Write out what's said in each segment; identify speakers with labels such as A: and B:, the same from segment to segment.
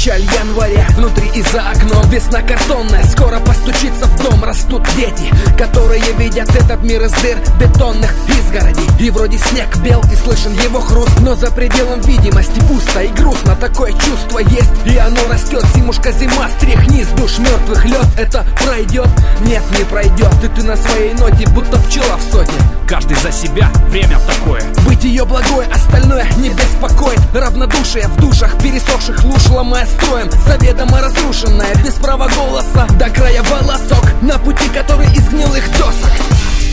A: печаль января. Внутри и за окном весна картонная. Скоро постучится в дом, растут дети Которые видят этот мир из дыр бетонных изгородей. И вроде снег бел и слышен его хруст Но за пределом видимости пусто и грустно. Такое чувство есть и оно растет. Зимушка зима, стряхни с душ мертвых лед Это пройдет? Нет, не пройдет И ты на своей ноте, будто пчела в сотне
B: Каждый за себя, время такое
A: Быть ее благое, остальное не беспокоит. Равнодушие в душах пересохших луж Ломая строем, заведомо разрушенная Без права голоса, до края волосок На пути, который из гнилых досок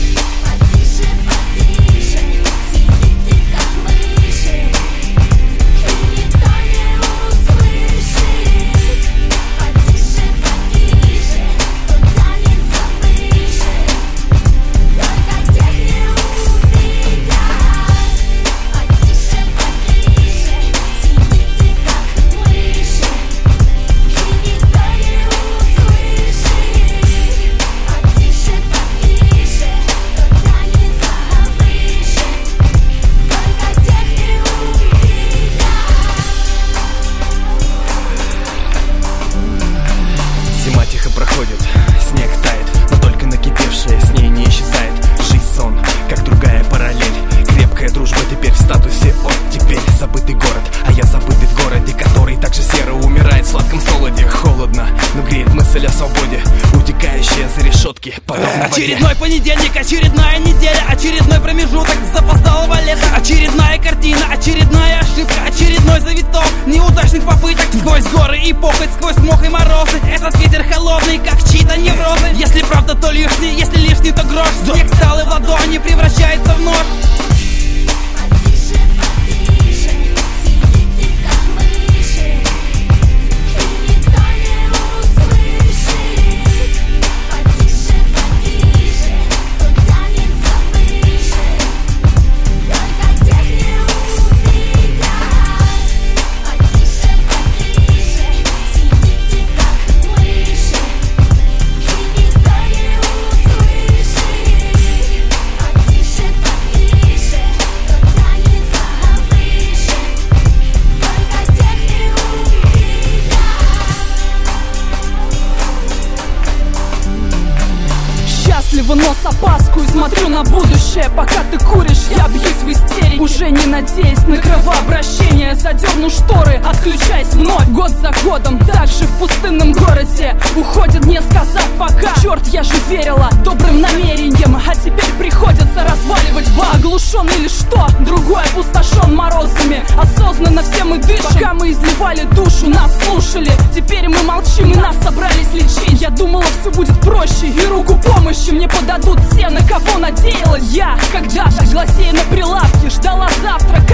B: проходит, снег тает Но только накипевшая с ней не исчезает. Жизнь сон, как другая параллель Крепкая дружба теперь в статусе. От теперь Забытый город, а я забытый в городе Который также серо умирает в сладком солоде. Холодно, но греет мысль о свободе Утекающая за решетки,
C: Очередной понедельник, очередная неделя, очередной промежуток запоздалого лета, очередная картина, очередная ошибка, очередной завиток сквозь горы и похоть, сквозь мох и морозы. Этот ветер холодный, как чьи-то неврозы. Если правда, то лишний, если лишний, то грош. Снег стал и в ладони превращается в нож.
D: Счастливо, но с опаской смотрю на будущее Пока ты куришь, я бьюсь в истерике. Уже не надеясь на кровообращение. Задерну шторы, отключаясь вновь. Год за годом, также в пустынном городе. Уходит, не сказав пока Черт, я же верила добрым намерениям. А теперь приходится разваливать бар Оглушен или что? Другой опустошен морозами. Осознанно все мы дышим. Пока мы изливали душу, собрались лечить. Я думала, все будет проще. И руку помощи мне подадут те, на кого надеялась я. Когда-то гласея на прилавке Ждала завтрак